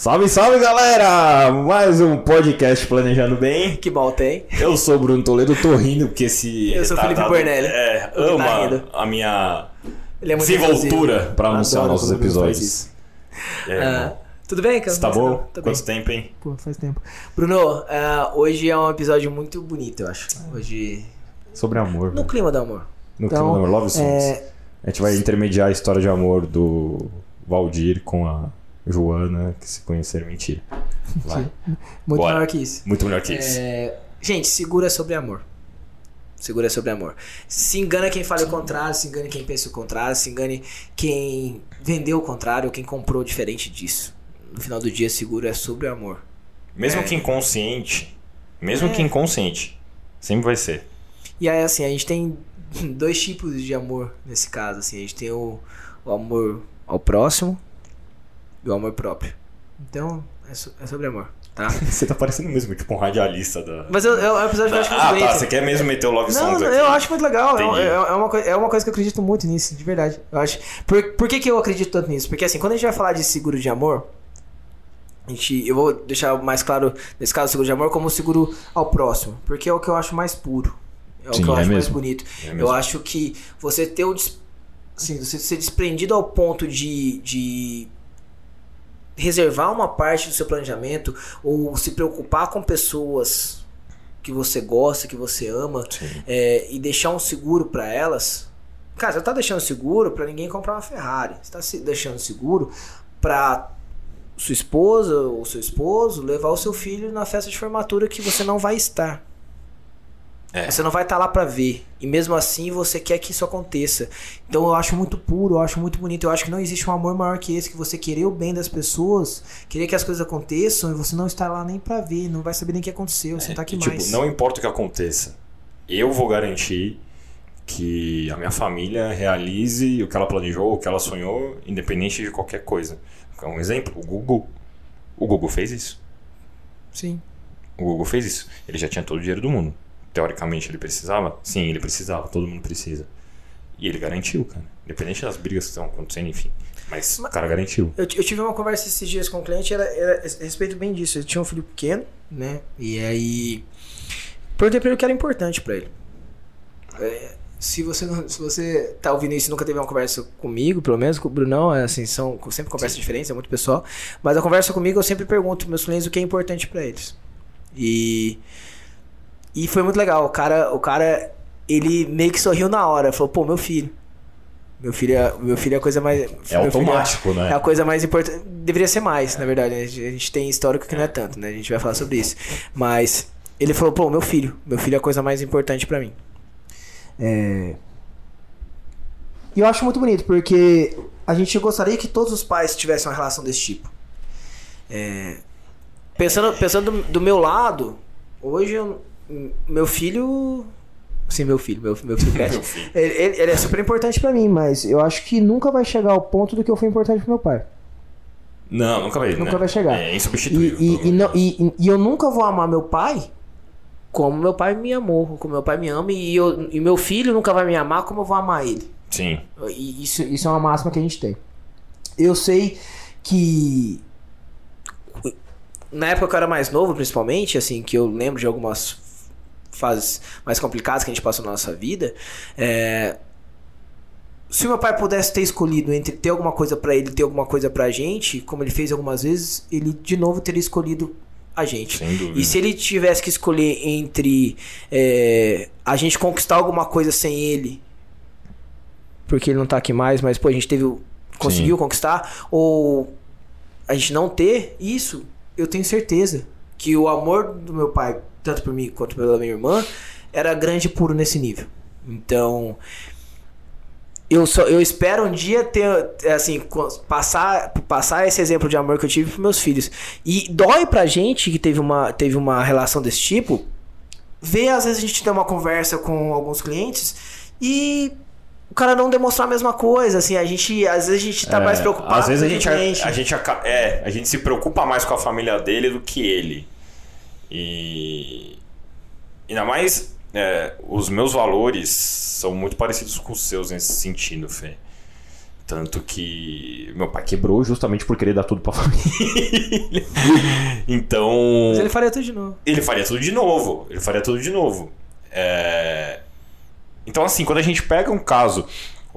Salve, salve galera! Mais um podcast Planejando Bem. Que bom tem. Eu sou o Bruno Toledo, tô rindo porque esse. Eu sou o Felipe Bornelli. É, tá ama rindo. a minha Ele é desenvoltura pra anunciar Adoro nossos episódios. É, Ah, tudo bem, cara? Você tá bom? Bem. Quanto tempo, hein? Pô, faz tempo. Bruno, ah, hoje é um episódio muito bonito, eu acho. Hoje. Sobre amor. No velho. clima do amor. No Então, clima do amor, Love Songs. É, A gente vai intermediar a história de amor do Valdir com a Joana, que se conheceram mentira. Vai. muito Bora. maior que isso. Muito melhor que isso. É, gente, segura sobre amor. Segura sobre amor. Se engana quem fala o contrário, se engane quem pensa o contrário, se engane quem vendeu o contrário ou quem comprou diferente disso. No final do dia, seguro é sobre amor. Mesmo é. que inconsciente, mesmo É. que inconsciente, sempre vai ser. E aí, assim, a gente tem dois tipos de amor nesse caso, assim. A gente tem o, o amor ao próximo e o amor próprio. Então, é, so- é sobre amor, tá? Você tá parecendo mesmo, tipo um radialista da. Mas eu, eu, um episódio que eu acho muito Ah, bonito. tá. Você quer mesmo meter o Love Songs não, aqui? eu acho muito legal. É, é- é uma, é uma coisa que eu acredito muito nisso, de verdade. Eu acho. Por, por que, que eu acredito tanto nisso? Porque assim, quando a gente vai falar de seguro de amor, a gente, eu vou deixar mais claro, nesse caso, seguro de amor, como seguro ao próximo. Porque é o que eu acho mais puro. É o Sim, que eu é acho mais mesmo. bonito. É eu acho que você ter o. Assim, você ser desprendido ao ponto de. de reservar uma parte do seu planejamento ou se preocupar com pessoas que você gosta, que você ama, é, e deixar um seguro pra elas. Cara, você tá deixando seguro pra ninguém comprar uma Ferrari. Você tá se deixando seguro pra sua esposa ou seu esposo levar o seu filho na festa de formatura que você não vai estar. É. Você não vai estar lá pra ver. E mesmo assim você quer que isso aconteça. Então eu acho muito puro, eu acho muito bonito. Eu acho que não existe um amor maior que esse, que você querer o bem das pessoas, querer que as coisas aconteçam e você não estar lá nem pra ver, não vai saber nem o que aconteceu, você tá aqui E, tipo, mais. não importa o que aconteça, eu vou garantir que a minha família realize o que ela planejou, o que ela sonhou, independente de qualquer coisa. Um exemplo, o Google. O Google fez isso. Sim. O Google fez isso. Ele já tinha todo o dinheiro do mundo. Teoricamente ele precisava? Sim, ele precisava. Todo mundo precisa. E ele garantiu, cara. Independente das brigas que estão acontecendo, enfim. Mas o cara garantiu. Eu, eu tive uma conversa esses dias com um cliente, era, era a respeito bem disso. Ele tinha um filho pequeno, né? E aí. Perguntei pra ele o que era importante pra ele. É, se você não, se você tá ouvindo isso e nunca teve uma conversa comigo, pelo menos com o Brunão, é assim, são sempre conversas diferentes, é muito pessoal. Mas a conversa comigo eu sempre pergunto pros meus clientes o que é importante pra eles. E. E foi muito legal. O cara, o cara, ele meio que sorriu na hora. Falou, pô, meu filho. Meu filho é, meu filho é a coisa mais. É é- automático, é né? a coisa mais importante. Deveria ser mais, na verdade. né? A gente a gente tem histórico que não é tanto, né? A gente vai falar sobre isso. Mas ele falou, pô, meu filho. Meu filho é a coisa mais importante pra mim. É... E eu acho muito bonito, porque a gente gostaria que todos os pais tivessem uma relação desse tipo. É... Pensando, pensando do, do meu lado, hoje eu- meu filho. Sim, meu filho, meu, meu filho. Meu filho. Ele, ele- ele é super importante pra mim, mas eu acho que nunca vai chegar ao ponto do que eu fui importante pro meu pai. Não, nunca vai. Nunca né? vai chegar. É insubstituível. e, e, não- e- e- e eu nunca vou amar meu pai como meu pai me amou, como meu pai me ama, e, eu, e meu filho nunca vai me amar como eu vou amar ele. Sim. E isso, isso é uma máxima que a gente tem. Eu sei que. Na época que eu era mais novo, principalmente, assim, que eu lembro de algumas fases mais complicadas que a gente passou na nossa vida. é, Se meu pai pudesse ter escolhido entre ter alguma coisa pra ele ter alguma coisa pra gente, como ele fez algumas vezes, ele de novo teria escolhido a gente. E se ele tivesse que escolher entre é, a gente conquistar alguma coisa sem ele, porque ele não tá aqui mais, mas pô, a gente teve, conseguiu conquistar, ou a gente não ter isso, eu tenho certeza que o amor do meu pai, tanto por mim quanto pela minha irmã, era grande e puro nesse nível. Então, eu só eu espero um dia ter assim passar passar esse exemplo de amor que eu tive pros meus filhos e dói pra gente que teve uma teve uma relação desse tipo ver às vezes a gente ter uma conversa com alguns clientes e o cara não demonstrar a mesma coisa assim a gente às vezes a gente tá É, mais preocupado Às vezes a gente, a, gente aca- é, a gente se preocupa mais com a família dele do que ele. E. Ainda mais, é, os meus valores são muito parecidos com os seus nesse sentido, Fê. Tanto que meu pai quebrou justamente por querer dar tudo pra família. então. Mas ele faria tudo de novo. Ele faria tudo de novo. Ele faria tudo de novo. É... Então, assim, quando a gente pega um caso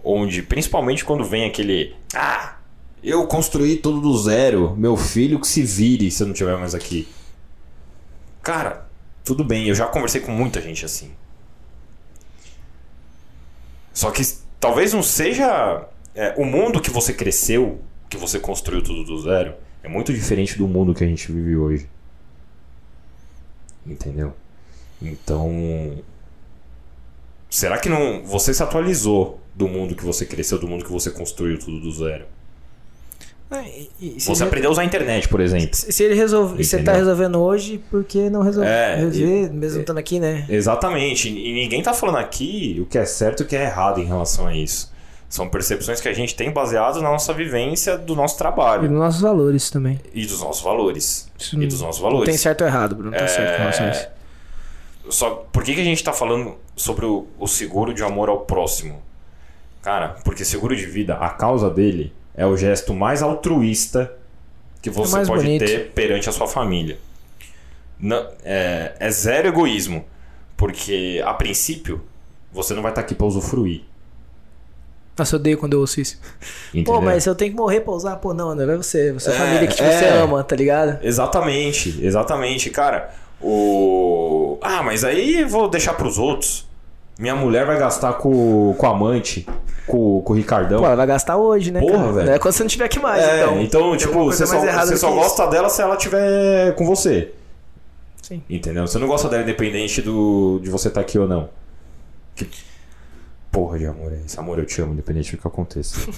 onde, principalmente quando vem aquele. Ah, eu construí tudo do zero, meu filho que se vire se eu não estiver mais aqui. Cara, tudo bem, eu já conversei com muita gente assim. Só que talvez não seja é, o mundo que você cresceu, que você construiu tudo do zero, é muito diferente do mundo que a gente vive hoje. Entendeu? Então. Será que não. Você se atualizou do mundo que você cresceu, do mundo que você construiu tudo do zero? É, e- e Você ele- aprendeu a usar a internet, por exemplo. Se se ele resolve, você tá Entendeu? resolvendo hoje, por que não resolver? É, resolver, mesmo estando aqui, né? Exatamente. E ninguém tá falando aqui o que é certo e o que é errado em relação a isso. São percepções que a gente tem baseadas na nossa vivência do nosso E trabalho nos nossos valores também. e dos nossos valores. Isso E não- dos nossos Não valores. tem certo ou errado, Bruno. Não tá certo com relação a isso. Só por que, que a gente tá falando sobre o, o seguro de amor ao próximo? Cara, porque seguro de vida, a causa dele é o gesto mais altruísta que você mais pode bonito. ter perante a sua família. Não- é, é zero egoísmo. Porque, a princípio, você não vai estar aqui para usufruir. Nossa, eu odeio quando eu ouço isso. Entendeu? Pô, mas eu tenho que morrer pra usar? Pô, não, André, vai você. Você é a É, família que tipo, é. você ama, tá ligado? Exatamente, exatamente, cara. O. Ah, mas aí vou deixar pros outros. Minha mulher vai gastar com, com o amante, com, com o Ricardão. Pô, ela vai gastar hoje, né? Porra, cara? velho. Não é quando você não tiver aqui mais, É, então. então, tipo, você só, você só que isso. gosta dela se ela tiver com você. Sim. Entendeu? Você não gosta dela independente do, de você estar aqui ou não. Que porra de amor é esse? Amor, eu te amo, independente do que aconteça.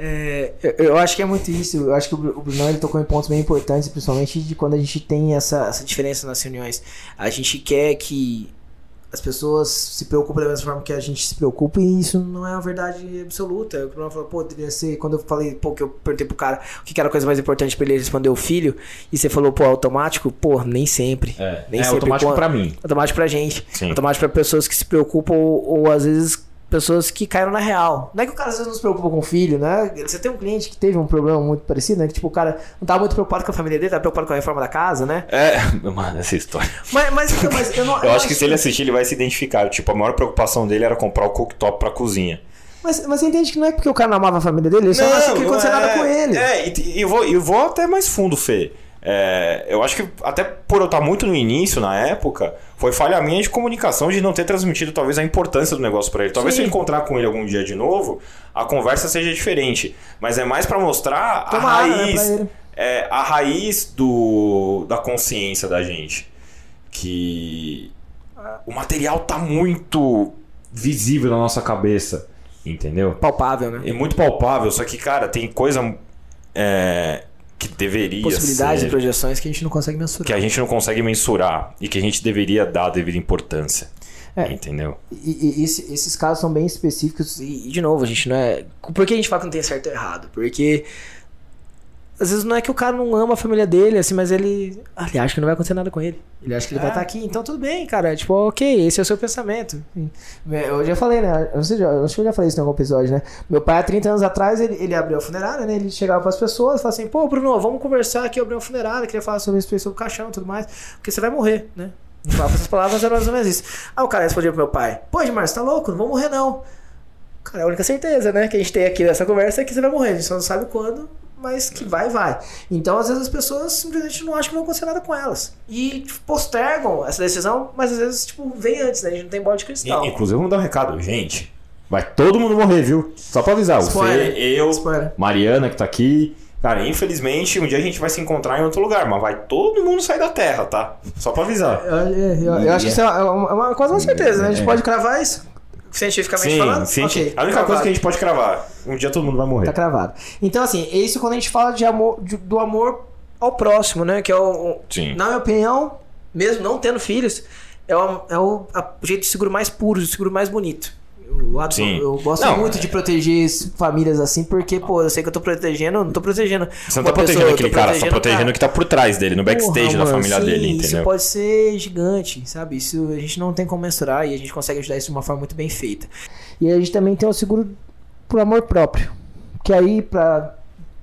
É, eu, eu acho que é muito isso. Eu acho que o Bru- o Brunão ele tocou em pontos bem importantes, principalmente de quando a gente tem essa, essa diferença nas reuniões. A gente quer que as pessoas se preocupem da mesma forma que a gente se preocupa e isso não é uma verdade absoluta. O Bruno falou, pô, deveria ser. Quando eu falei, pô, que eu perguntei pro cara o que que era a coisa mais importante pra ele, ele respondeu o filho, e você falou, pô, automático? Pô, nem sempre. É, Nem é sempre automático quando- pra mim. Automático pra gente. Sim. Automático pra pessoas que se preocupam ou, ou às vezes pessoas que caíram na real. Não é que o cara às vezes não se preocupa com o filho, né? Você tem um cliente que teve um problema muito parecido, né? Que tipo, o cara não tava muito preocupado com a família dele, tava preocupado com a reforma da casa, né? É, mano, essa história. Mas, mas, então, mas eu não. Eu acho que se ele assistir, ele vai se identificar. Tipo, a maior preocupação dele era comprar o cooktop pra cozinha. Mas, mas você entende que não é porque o cara não amava a família dele, ele só não achou que não acontecia nada com ele. É, e, e eu, vou, eu vou até mais fundo, Fê. É, eu acho que até por eu estar muito no início, na época, foi falha minha de comunicação de não ter transmitido talvez a importância do negócio pra ele. Talvez Sim. se eu encontrar com ele algum dia de novo, a conversa seja diferente. Mas é mais pra mostrar a Tomara, né, raiz, pra ele. é, a raiz do, da consciência da gente. Que o material tá muito visível na nossa cabeça, entendeu? Palpável, né? É muito palpável, só que, cara, tem coisa é, que deveria Possibilidades e ser, projeções que a gente não consegue mensurar. que a gente não consegue mensurar e que a gente deveria dar a devida importância. É. Entendeu? E, e esse- esses casos são bem específicos e, e, de novo, a gente não é. Por que a gente fala que não tem certo ou errado? Porque às vezes não é que o cara não ama a família dele, assim, mas ele, ah, ele acha que não vai acontecer nada com ele. Ele acha que ele vai É. estar aqui, então tudo bem, cara. Tipo, ok, esse é o seu pensamento. Eu já falei, né? Eu não sei, eu acho que eu já falei isso em algum episódio, né? Meu pai, há 30 anos atrás, ele, ele abriu a funerária, né? Ele chegava para as pessoas e falava assim: pô, Bruno, vamos conversar aqui, eu abri uma funerária, queria falar sobre isso, sobre o caixão e tudo mais, porque você vai morrer, né? Ele falava essas palavras eram mais ou menos isso. Aí o cara respondia pro meu pai: pô, Edmar, você tá louco? Não vou morrer, não. Cara, a única certeza, né, que a gente tem aqui nessa conversa é que você vai morrer. A gente só não sabe quando, mas que vai, vai. Então, às vezes, as pessoas simplesmente não acham que vai acontecer nada com elas. E tipo, postergam essa decisão, mas às vezes, tipo, vem antes, né? A gente não tem bola de cristal. E- inclusive, vamos dar um recado. Gente, vai todo mundo morrer, viu? Só pra avisar. O Spoiler. Fê, eu, Spoiler. Mariana, que tá aqui. Cara, infelizmente, um dia a gente vai se encontrar em outro lugar, mas vai todo mundo sair da Terra, tá? Só pra avisar. Eu, eu- eu- eu acho que isso é uma, é uma- quase uma certeza, né? A gente pode cravar isso cientificamente Sim, falando. sim. Ok, a única cravado. coisa que a gente pode cravar, um dia todo mundo vai morrer. Tá cravado. Então, assim, é isso quando a gente fala de amor, de- do amor ao próximo, né? Que é o, o- Sim. na minha opinião, mesmo não tendo filhos, é o, é o, a- o jeito de seguro mais puro, o seguro mais bonito. Sim. eu gosto Não, muito é- de proteger as famílias assim, porque, pô, eu sei que eu tô protegendo, não tô protegendo. Você não tá protegendo pessoa, aquele cara, você tá protegendo cara. o que tá por trás dele, no backstage Porra, da família dele, Isso entendeu? pode ser gigante, sabe? Isso a gente não tem como mensurar e a gente consegue ajudar isso de uma forma muito bem feita. E a gente também tem o seguro pro amor próprio, que aí, pra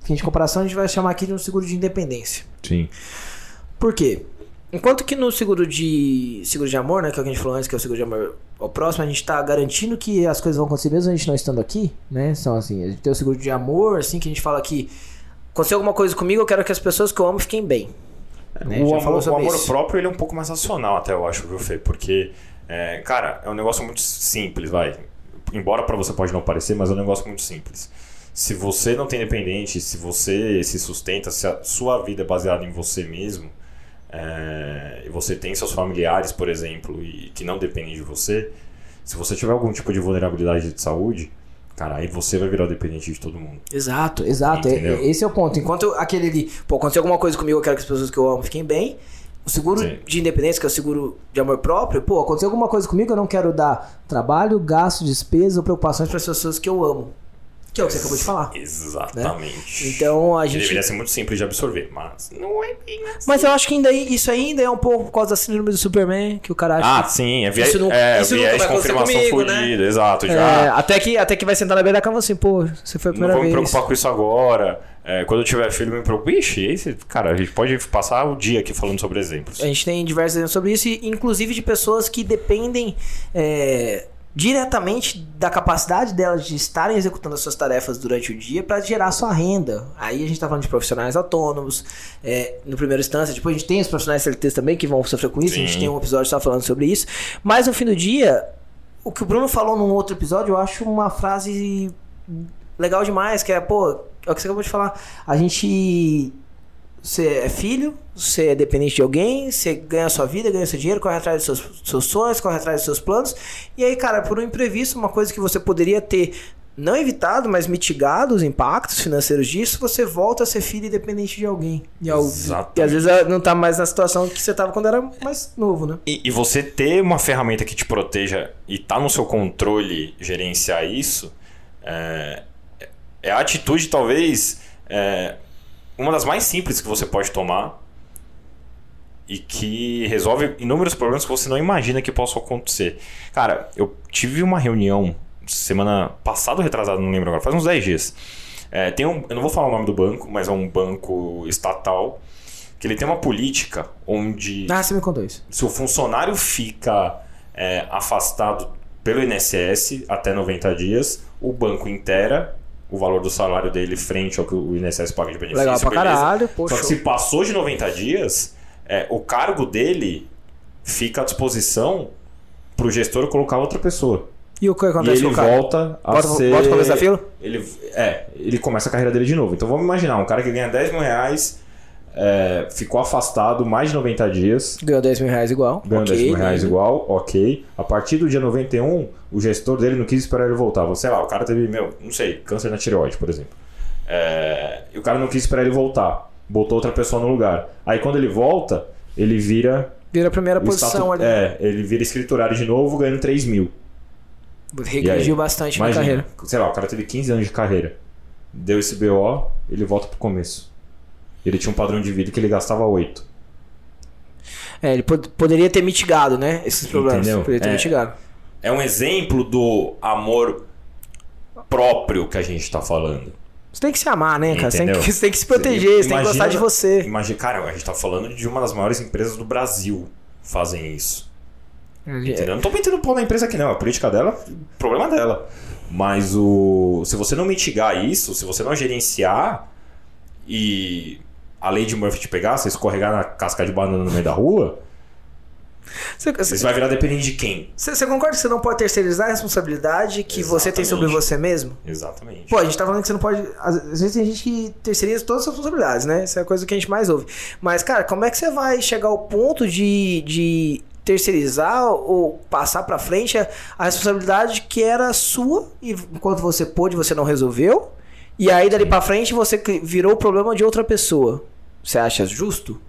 fim de comparação, a gente vai chamar aqui de um seguro de independência. Sim. Por quê? Enquanto que no seguro de seguro de amor, né, que é o que a gente falou antes, que é o seguro de amor ao próximo, a gente tá garantindo que as coisas vão acontecer mesmo a gente não estando aqui, né? São assim, a gente tem o seguro de amor, assim, que a gente fala que aconteceu alguma coisa comigo, eu quero que as pessoas que eu amo fiquem bem. Né? O amor, o amor isso. próprio ele é um pouco mais racional, até eu acho, viu, Fê? Porque, é, cara, é um negócio muito simples, vai. Embora pra você pode não parecer, mas é um negócio muito simples. Se você não tem independente, se você se sustenta, se a sua vida é baseada em você mesmo, é, e você tem seus familiares, por exemplo, e que não dependem de você, se você tiver algum tipo de vulnerabilidade de saúde, cara, aí você vai virar dependente de todo mundo. Exato, exato. Entendeu? É- Esse é o ponto. Enquanto aquele ali, pô, aconteceu alguma coisa comigo, eu quero que as pessoas que eu amo fiquem bem. O seguro Sim. de independência, que é o seguro de amor próprio, pô, aconteceu alguma coisa comigo, eu não quero dar trabalho, gasto, despesa ou preocupações para as pessoas que eu amo. Que é o que você acabou de falar. Exatamente. Então a gente. deveria ser muito simples de absorver, mas não é bem assim. Mas eu acho que ainda isso ainda é um pouco por causa da síndrome do Superman, que o cara acha Ah, que- sim, é. Isso não- é isso viés de confirmação comigo, né? fodida, exato. É, Já até, que, até que vai sentar na beira da cama assim, pô, você foi a não primeira vou me vez. preocupar com isso agora. É, quando eu tiver filho, eu me preocupo. Ixi, esse, cara, a gente pode passar o dia aqui falando sobre exemplos. A gente tem diversos exemplos sobre isso, inclusive de pessoas que dependem é, diretamente da capacidade delas de estarem executando as suas tarefas durante o dia para gerar sua renda. Aí a gente tá falando de profissionais autônomos, é, no primeiro instância, depois a gente tem os profissionais CLTs também que vão sofrer com isso, a gente Sim. tem um episódio só falando sobre isso. Mas no fim do dia, o que o Bruno falou num outro episódio, eu acho uma frase legal demais, que é, pô, é o que você acabou de falar. A gente. Você é filho, você é dependente de alguém, você ganha a sua vida, ganha seu dinheiro, corre atrás dos seus, seus sonhos, corre atrás dos seus planos. E aí, cara, por um imprevisto, uma coisa que você poderia ter não evitado, mas mitigado os impactos financeiros disso, você volta a ser filho e dependente de alguém. E, Exatamente. e às vezes não tá mais na situação que você tava quando era mais novo, né? E, e você ter uma ferramenta que te proteja e tá no seu controle gerenciar isso, é, é a atitude, talvez, é, uma das mais simples que você pode tomar e que resolve inúmeros problemas que você não imagina que possam acontecer. Cara, eu tive uma reunião semana passada ou retrasada, não lembro agora, faz uns 10 dias. É, tem um, eu não vou falar o nome do banco, mas é um banco estatal que ele tem uma política onde Ah, você me contou isso. se o funcionário fica é, afastado pelo INSS até 90 dias, o banco inteira o valor do salário dele frente ao que o INSS paga de benefício. Legal pra beleza? caralho, pô, Só que se passou de 90 dias, é, o cargo dele fica à disposição para o gestor colocar outra pessoa. E o que E acontece ele com o cara? volta a Bota, ser... bota o começo da fila? Ele, é, ele começa a carreira dele de novo. Então vamos imaginar, um cara que ganha 10 mil reais, é, ficou afastado mais de 90 dias, Ganhou 10 mil reais igual. ganhou ok, 10 mil reais né? igual, ok. A partir do dia 91, o gestor dele não quis esperar ele voltar. Sei lá, o cara teve, meu, não sei, câncer na tireoide, por exemplo. É, e o cara não quis esperar ele voltar. Botou outra pessoa no lugar. Aí quando ele volta, ele vira. Vira a primeira posição ali. É, ele vira escriturário de novo, ganhando 3 mil. Regrediu bastante na carreira. sei lá, o cara teve 15 anos de carreira. Deu esse BO, ele volta pro começo. Ele tinha um padrão de vida que ele gastava 8. É, ele pod- poderia ter mitigado, né? Esses problemas. Entendeu? Poderia ter É. mitigado. É um exemplo do amor próprio que a gente tá falando. Você tem que se amar, né, cara? Você tem, Entendeu? que, você tem que se proteger, você tem que gostar de você. Imagina, cara, a gente tá falando de uma das maiores empresas do Brasil fazem isso. Entendeu? Eu não tô metendo pau na empresa aqui, não. A política dela, problema dela. Mas o. Se você não mitigar isso, se você não gerenciar e a lei de Murphy te pegar, você escorregar na casca de banana no meio da rua, Você, você vai virar dependente de quem? você- você concorda que você não pode terceirizar a responsabilidade que você tem sobre Exatamente. você mesmo? Exatamente. Pô, a gente tá falando que você não pode. Às vezes tem gente que terceiriza todas as responsabilidades, né? Essa é a coisa que a gente mais ouve. Mas, cara, como é que você vai chegar ao ponto de, de terceirizar ou passar pra frente a, a responsabilidade que era sua e enquanto você pôde, você não resolveu? E aí, dali pra frente, você virou o problema de outra pessoa. Você acha justo?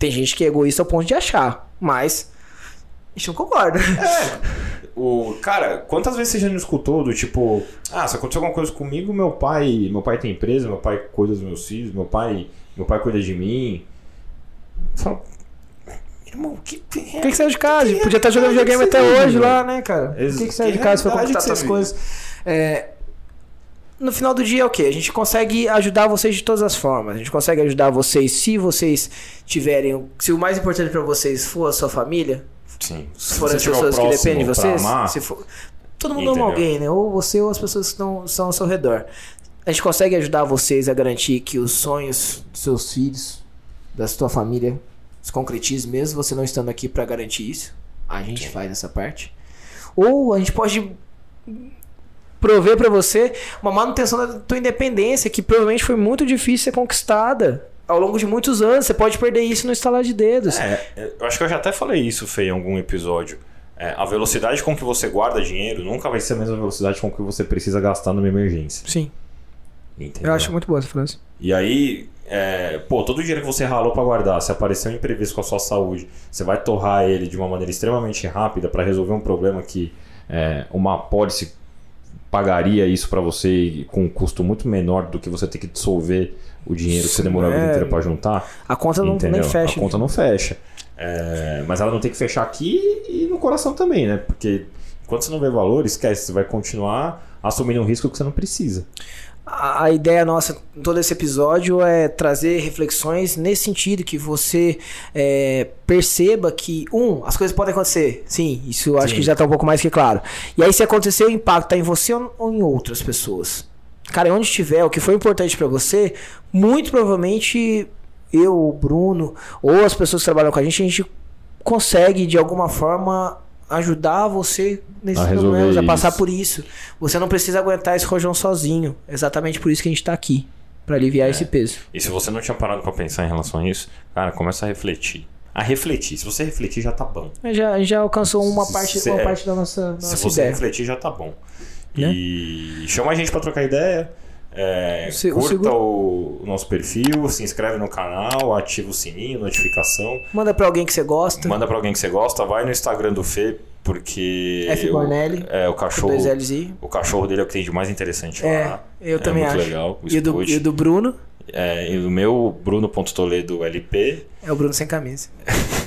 Tem gente que é egoísta ao ponto de achar, mas. A gente não concorda. O, cara, quantas vezes você já não escutou do tipo, ah, se aconteceu alguma coisa comigo, meu pai, meu pai tem empresa, meu pai cuida dos meus filhos, meu pai, meu pai cuida de mim. Fala, irmão, que, Por que, que saiu de casa? Podia estar jogando realidade videogame que até hoje lá, né, cara? Por que, que Ex- saiu de que casa foi conquistar que essas coisas? É, no final do dia é o quê? A gente consegue ajudar vocês de todas as formas. A gente consegue ajudar vocês se vocês tiverem. Se o mais importante para vocês for a sua família, Sim. se forem as pessoas que dependem de vocês, se for, todo mundo ama alguém, né? Ou você ou as pessoas que estão, estão ao seu redor. A gente consegue ajudar vocês a garantir que os sonhos dos seus filhos, da sua família, se concretizem, mesmo você não estando aqui para garantir isso. A gente Sim. faz essa parte. Ou a gente pode prover para você uma manutenção da tua independência, que provavelmente foi muito difícil ser conquistada ao longo de muitos anos. Você pode perder isso no estalar de dedos. É, eu acho que eu já até falei isso, Fê, em algum episódio. É, a velocidade com que você guarda dinheiro nunca vai ser a mesma velocidade com que você precisa gastar numa emergência. Sim. Entendeu? Eu acho muito boa essa frase. E aí, é, pô, todo o dinheiro que você ralou para guardar, se aparecer um imprevisto com a sua saúde, você vai torrar ele de uma maneira extremamente rápida para resolver um problema que é, uma pólice pagaria isso para você com um custo muito menor do que você ter que dissolver o dinheiro que você demorou a vida inteira para juntar. A conta não entendeu? nem fecha. A conta não fecha. É, mas ela não tem que fechar aqui e no coração também, né? Porque enquanto você não vê valor, esquece, você vai continuar assumindo um risco que você não precisa. A, ideia nossa em todo esse episódio é trazer reflexões nesse sentido, que você é, perceba que, um, as coisas podem acontecer. Sim, isso eu acho Sim. que já está um pouco mais que claro. E aí, se acontecer, o impacto está em você ou em outras pessoas. Cara, onde estiver, o que foi importante para você, muito provavelmente eu, o Bruno, ou as pessoas que trabalham com a gente, a gente consegue de alguma forma ajudar você nesses a problemas, a passar por isso. Você não precisa aguentar esse rojão sozinho. Exatamente por isso que a gente está aqui, para aliviar é. esse peso. E se você não tinha parado para pensar em relação a isso, cara, começa a refletir. A refletir. Se você refletir, já tá bom. Já, já alcançou uma parte, se, uma é, parte da nossa, da se nossa você ideia. refletir, já tá bom. Né? E chama a gente para trocar ideia. É, o curta o, seguro... o, nosso perfil, se inscreve no canal, ativa o sininho, notificação. Manda para alguém que você gosta. Manda para alguém que você gosta, vai no Instagram do Fê, porque F Bornelli, é o cachorro, o cachorro dele é o que tem de mais interessante é, lá. Eu é também muito acho. legal. E do, e do Bruno? É, e o meu Bruno.toledo LP. É o Bruno sem camisa.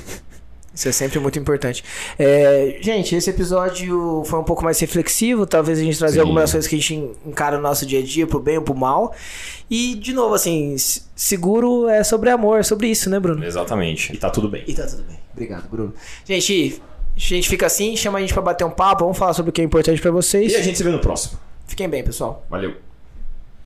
Isso é sempre muito importante. É, gente, esse episódio foi um pouco mais reflexivo. Talvez a gente trazer algumas coisas que a gente encara no nosso dia a dia, pro bem ou pro mal. E, de novo, assim, seguro é sobre amor, é sobre isso, né, Bruno? Exatamente. E tá tudo bem. E tá tudo bem. Obrigado, Bruno. Gente, a gente fica assim, chama a gente para bater um papo, vamos falar sobre o que é importante para vocês. E a gente se vê no próximo. Fiquem bem, pessoal. Valeu.